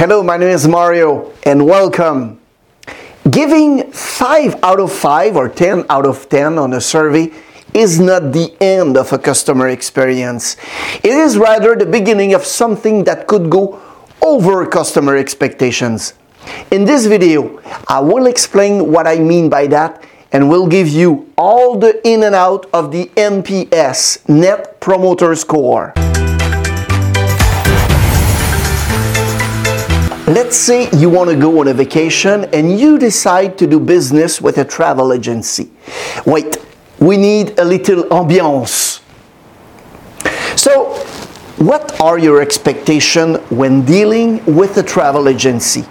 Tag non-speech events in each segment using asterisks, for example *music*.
Hello, my name is Mario and welcome. Giving 5 out of 5 or 10 out of 10 on a survey is not the end of a customer experience. It is rather the beginning of something that could go over customer expectations. In this video, I will explain what I mean by that and will give you all the in and out of the NPS, Net Promoter Score. Let's say you want to go on a vacation and you decide to do business with a travel agency. Wait, we need a little ambiance. So, what are your expectations when dealing with a travel agency?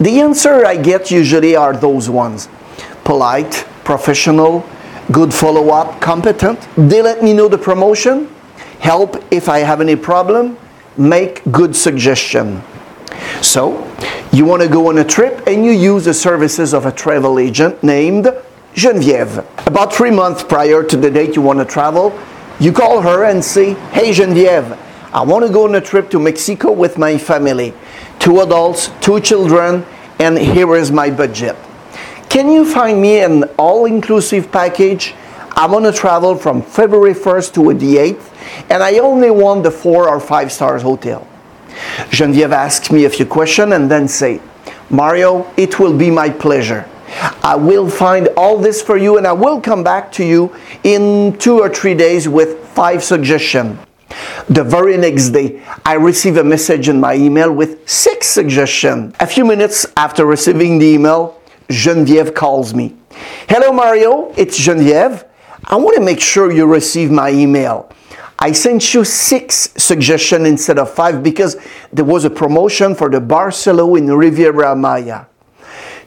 The answer I get usually are those ones polite, professional, good follow up, competent. They let me know the promotion, help if I have any problem, make good suggestion. So, you want to go on a trip and you use the services of a travel agent named Geneviève. About three months prior to the date you want to travel, you call her and say, Hey Geneviève, I want to go on a trip to Mexico with my family. Two adults, two children, and here is my budget. Can you find me an all inclusive package? I want to travel from February 1st to the 8th, and I only want the four or five stars hotel. Geneviève asks me a few questions and then say, Mario, it will be my pleasure. I will find all this for you and I will come back to you in two or three days with five suggestions. The very next day, I receive a message in my email with six suggestions. A few minutes after receiving the email, Geneviève calls me. Hello, Mario, it's Geneviève. I want to make sure you receive my email. I sent you six suggestions instead of five because there was a promotion for the Barcelo in Riviera Maya.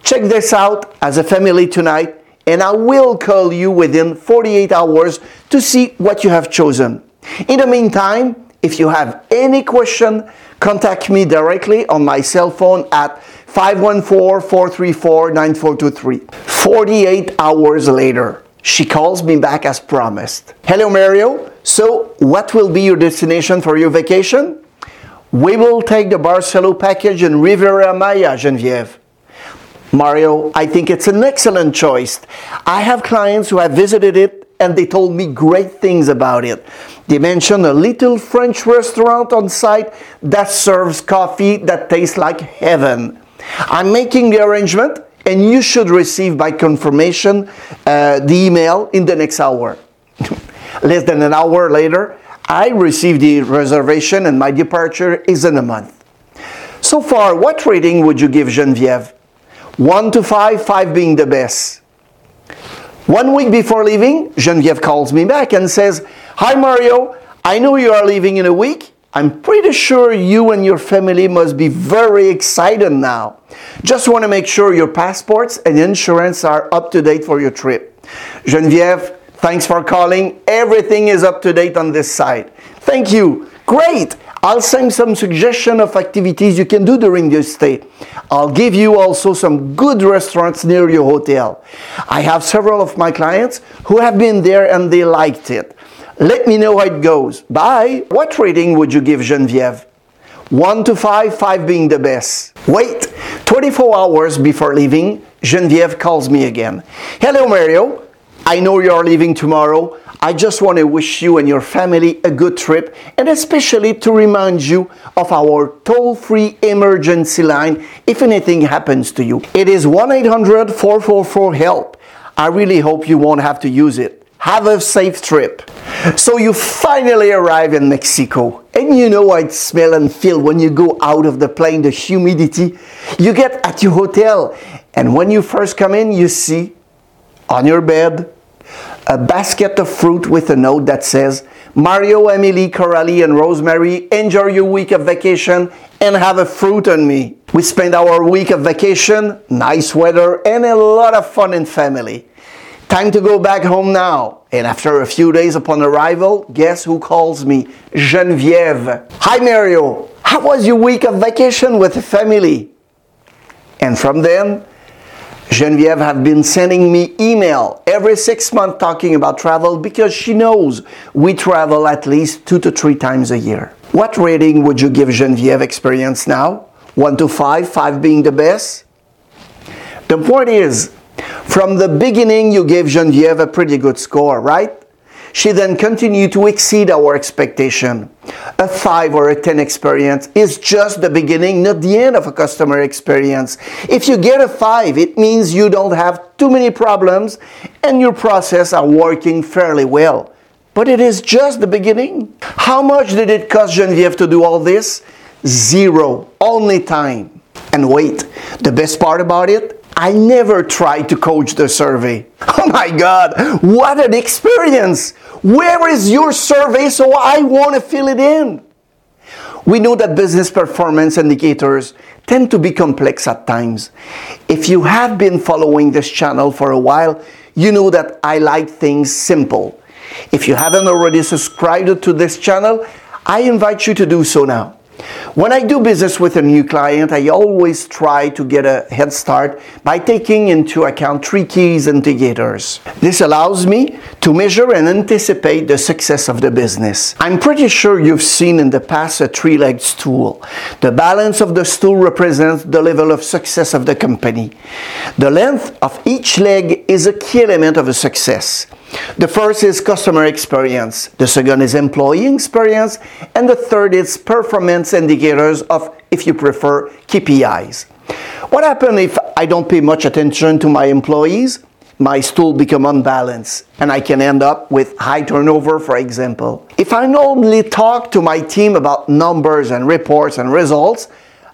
Check this out as a family tonight, and I will call you within 48 hours to see what you have chosen. In the meantime, if you have any question, contact me directly on my cell phone at 514-434-9423. 48 hours later, she calls me back as promised. Hello, Mario. So, what will be your destination for your vacation? We will take the Barcelo package in Riviera Maya, Geneviève. Mario, I think it's an excellent choice. I have clients who have visited it and they told me great things about it. They mentioned a little French restaurant on site that serves coffee that tastes like heaven. I'm making the arrangement and you should receive by confirmation uh, the email in the next hour. *laughs* Less than an hour later, I received the reservation and my departure is in a month. So far, what rating would you give Geneviève? 1 to 5, 5 being the best. One week before leaving, Geneviève calls me back and says, Hi Mario, I know you are leaving in a week. I'm pretty sure you and your family must be very excited now. Just want to make sure your passports and insurance are up to date for your trip. Geneviève, thanks for calling. Everything is up to date on this side. Thank you. Great. I'll send some suggestion of activities you can do during your stay. I'll give you also some good restaurants near your hotel. I have several of my clients who have been there and they liked it. Let me know how it goes. Bye. What rating would you give Geneviève? 1 to 5, 5 being the best. Wait, 24 hours before leaving, Geneviève calls me again. Hello, Mario. I know you are leaving tomorrow. I just want to wish you and your family a good trip and especially to remind you of our toll free emergency line if anything happens to you. It is 1 800 444 HELP. I really hope you won't have to use it. Have a safe trip. So you finally arrive in Mexico and you know how it smell and feel when you go out of the plane, the humidity. You get at your hotel and when you first come in, you see on your bed a basket of fruit with a note that says, Mario, Emily, Coralie, and Rosemary, enjoy your week of vacation and have a fruit on me. We spend our week of vacation, nice weather, and a lot of fun in family. Time to go back home now. And after a few days upon arrival, guess who calls me? Geneviève. Hi Mario, how was your week of vacation with the family? And from then, Geneviève have been sending me email every six months talking about travel because she knows we travel at least two to three times a year. What rating would you give Geneviève experience now? 1 to 5, 5 being the best. The point is, from the beginning, you gave Genevieve a pretty good score, right? She then continued to exceed our expectation. A 5 or a 10 experience is just the beginning, not the end of a customer experience. If you get a 5, it means you don't have too many problems and your process are working fairly well. But it is just the beginning. How much did it cost Genevieve to do all this? Zero. Only time. And wait, the best part about it? I never tried to coach the survey. *laughs* Oh my God, what an experience! Where is your survey so I want to fill it in? We know that business performance indicators tend to be complex at times. If you have been following this channel for a while, you know that I like things simple. If you haven't already subscribed to this channel, I invite you to do so now. When I do business with a new client, I always try to get a head start by taking into account three keys indicators. This allows me to measure and anticipate the success of the business. I'm pretty sure you've seen in the past a three-legged stool. The balance of the stool represents the level of success of the company. The length of each leg is a key element of a success. The first is customer experience, the second is employee experience, and the third is performance indicators of, if you prefer, KPIs. What happens if I don't pay much attention to my employees? My stool become unbalanced and I can end up with high turnover, for example. If I only talk to my team about numbers and reports and results,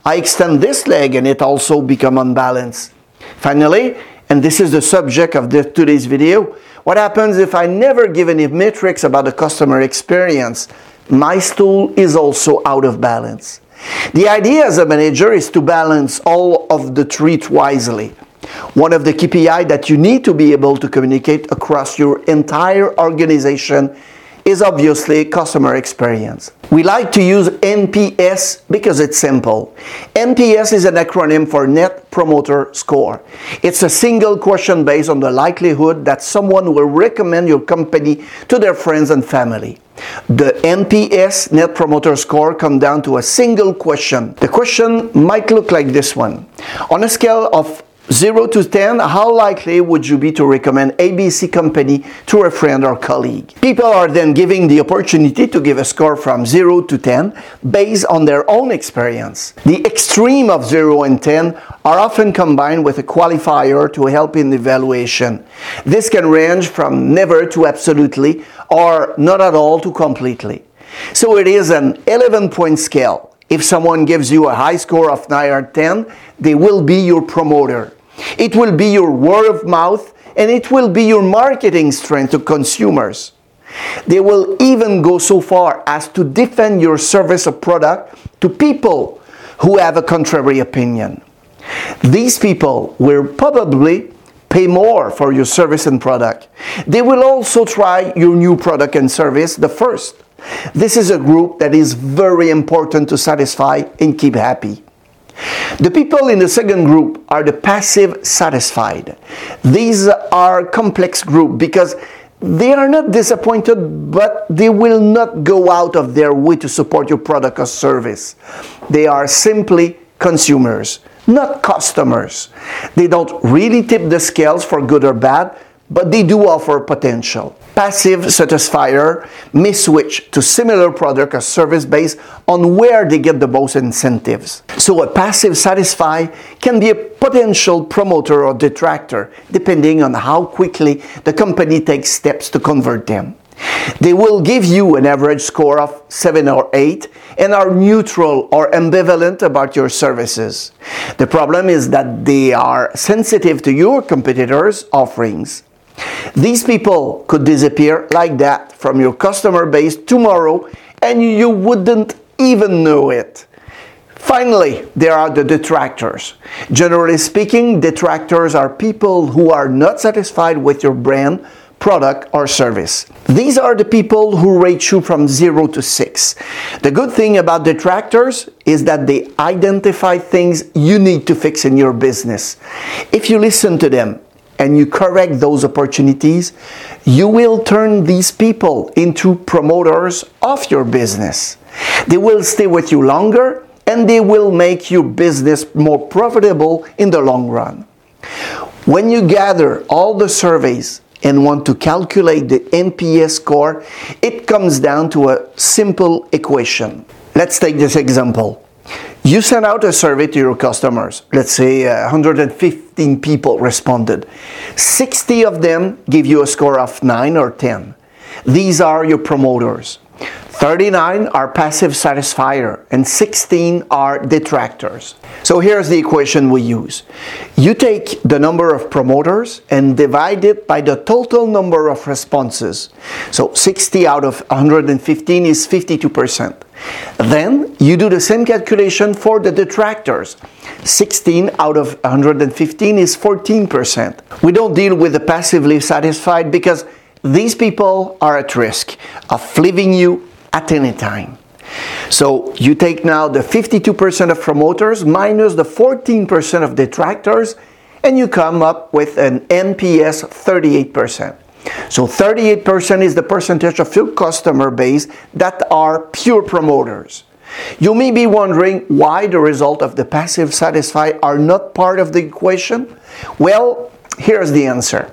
I extend this leg and it also become unbalanced. Finally, and this is the subject of this, today's video, what happens if I never give any metrics about the customer experience? My stool is also out of balance. The idea as a manager is to balance all of the three wisely. One of the KPI that you need to be able to communicate across your entire organization is obviously customer experience. We like to use NPS because it's simple. NPS is an acronym for Net Promoter Score. It's a single question based on the likelihood that someone will recommend your company to their friends and family. The NPS Net Promoter Score comes down to a single question. The question might look like this one. On a scale of 0 to 10, how likely would you be to recommend ABC company to a friend or colleague? People are then giving the opportunity to give a score from 0 to 10 based on their own experience. The extreme of 0 and 10 are often combined with a qualifier to help in the evaluation. This can range from never to absolutely or not at all to completely. So it is an 11 point scale. If someone gives you a high score of 9 or 10, they will be your promoter. It will be your word of mouth and it will be your marketing strength to consumers. They will even go so far as to defend your service or product to people who have a contrary opinion. These people will probably pay more for your service and product. They will also try your new product and service the first. This is a group that is very important to satisfy and keep happy. The people in the second group are the passive satisfied. These are complex group because they are not disappointed, but they will not go out of their way to support your product or service. They are simply consumers, not customers. They don't really tip the scales for good or bad, but they do offer potential. Passive satisfier may switch to similar product or service based on where they get the most incentives. So a passive satisfy can be a potential promoter or detractor depending on how quickly the company takes steps to convert them. They will give you an average score of 7 or 8 and are neutral or ambivalent about your services. The problem is that they are sensitive to your competitors' offerings. These people could disappear like that from your customer base tomorrow and you wouldn't even know it. Finally, there are the detractors. Generally speaking, detractors are people who are not satisfied with your brand, product, or service. These are the people who rate you from 0 to 6. The good thing about detractors is that they identify things you need to fix in your business. If you listen to them, and you correct those opportunities, you will turn these people into promoters of your business. They will stay with you longer and they will make your business more profitable in the long run. When you gather all the surveys and want to calculate the NPS score, it comes down to a simple equation. Let's take this example. You send out a survey to your customers. Let's say uh, 115 people responded. 60 of them give you a score of 9 or 10. These are your promoters. 39 are passive satisfier and 16 are detractors. So here's the equation we use. You take the number of promoters and divide it by the total number of responses. So 60 out of 115 is 52%. Then you do the same calculation for the detractors. 16 out of 115 is 14%. We don't deal with the passively satisfied because these people are at risk of leaving you at any time. So you take now the 52% of promoters minus the 14% of detractors, and you come up with an NPS 38%. So 38% is the percentage of your customer base that are pure promoters. You may be wondering why the result of the passive satisfied are not part of the equation. Well, here's the answer.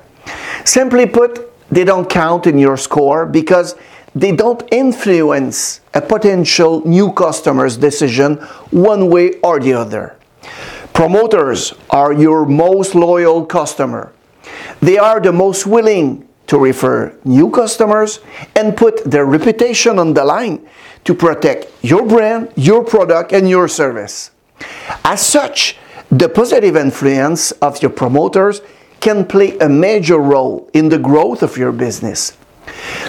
Simply put, they don't count in your score because they don't influence a potential new customer's decision one way or the other. Promoters are your most loyal customer. They are the most willing to refer new customers and put their reputation on the line to protect your brand, your product, and your service. As such, the positive influence of your promoters can play a major role in the growth of your business.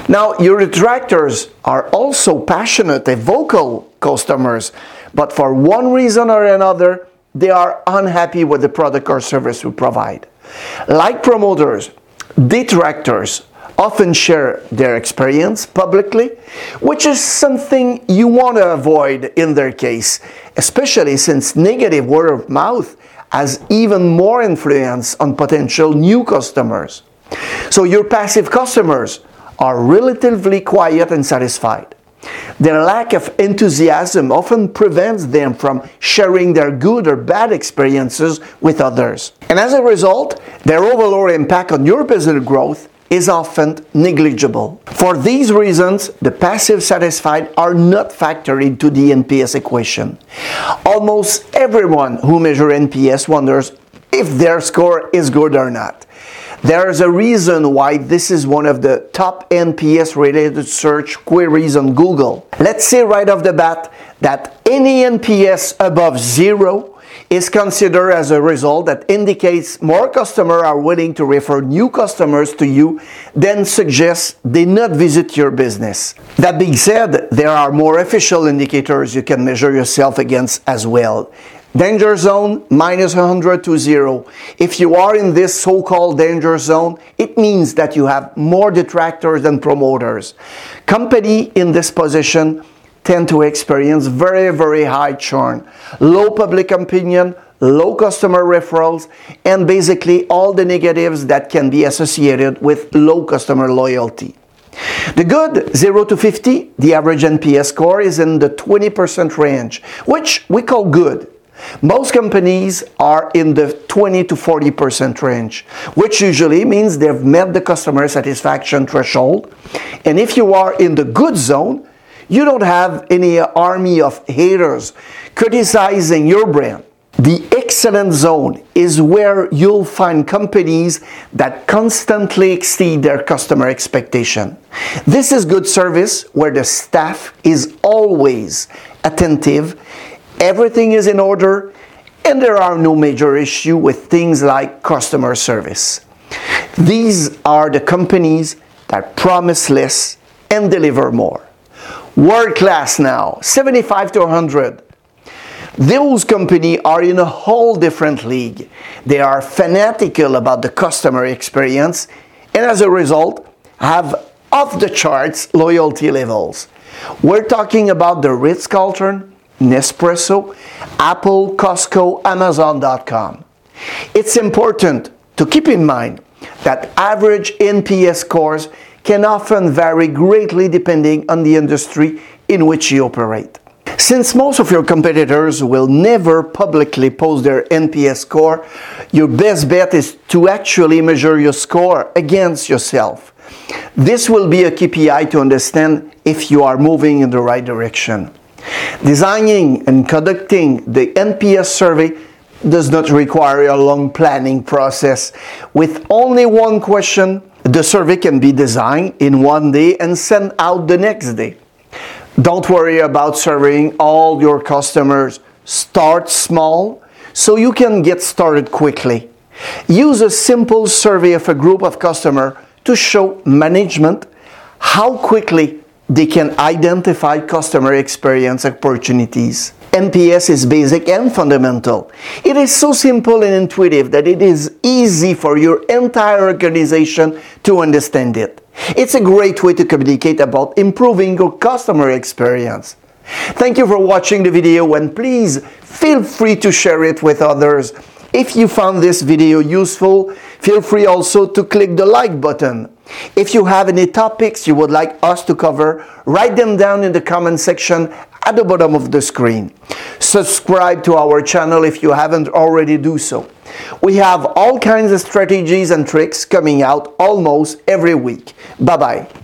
Now, your detractors are also passionate and vocal customers, but for one reason or another, they are unhappy with the product or service we provide. Like promoters, detractors often share their experience publicly, which is something you want to avoid in their case, especially since negative word of mouth has even more influence on potential new customers. So your passive customers are relatively quiet and satisfied. Their lack of enthusiasm often prevents them from sharing their good or bad experiences with others. And as a result, their overall impact on your business growth is often negligible. For these reasons, the passive satisfied are not factored into the NPS equation. Almost everyone who measures NPS wonders if their score is good or not. There is a reason why this is one of the top NPS related search queries on Google. Let's say right off the bat that any NPS above zero is considered as a result that indicates more customers are willing to refer new customers to you than suggests they not visit your business. That being said, there are more official indicators you can measure yourself against as well. Danger zone minus 100 to 0. If you are in this so called danger zone, it means that you have more detractors than promoters. Company in this position tend to experience very, very high churn, low public opinion, low customer referrals, and basically all the negatives that can be associated with low customer loyalty. The good 0 to 50, the average NPS score is in the 20% range, which we call good. Most companies are in the 20 to 40% range, which usually means they've met the customer satisfaction threshold. And if you are in the good zone, you don't have any army of haters criticizing your brand. The excellent zone is where you'll find companies that constantly exceed their customer expectation. This is good service where the staff is always attentive, everything is in order, and there are no major issue with things like customer service. These are the companies that promise less and deliver more world class now, 75 to 100. Those companies are in a whole different league. They are fanatical about the customer experience and as a result have off the charts loyalty levels. We're talking about the Ritz Carlton, Nespresso, Apple, Costco, Amazon.com. It's important to keep in mind that average NPS scores can often vary greatly depending on the industry in which you operate. Since most of your competitors will never publicly post their NPS score, your best bet is to actually measure your score against yourself. This will be a KPI to understand if you are moving in the right direction. Designing and conducting the NPS survey does not require a long planning process. With only one question, the survey can be designed in one day and sent out the next day. Don't worry about surveying all your customers. Start small so you can get started quickly. Use a simple survey of a group of customers to show management how quickly they can identify customer experience opportunities. NPS is basic and fundamental. It is so simple and intuitive that it is easy for your entire organization to understand it. It's a great way to communicate about improving your customer experience. Thank you for watching the video and please feel free to share it with others. If you found this video useful, feel free also to click the like button. If you have any topics you would like us to cover, write them down in the comment section at the bottom of the screen. Subscribe to our channel if you haven't already do so. We have all kinds of strategies and tricks coming out almost every week. Bye bye.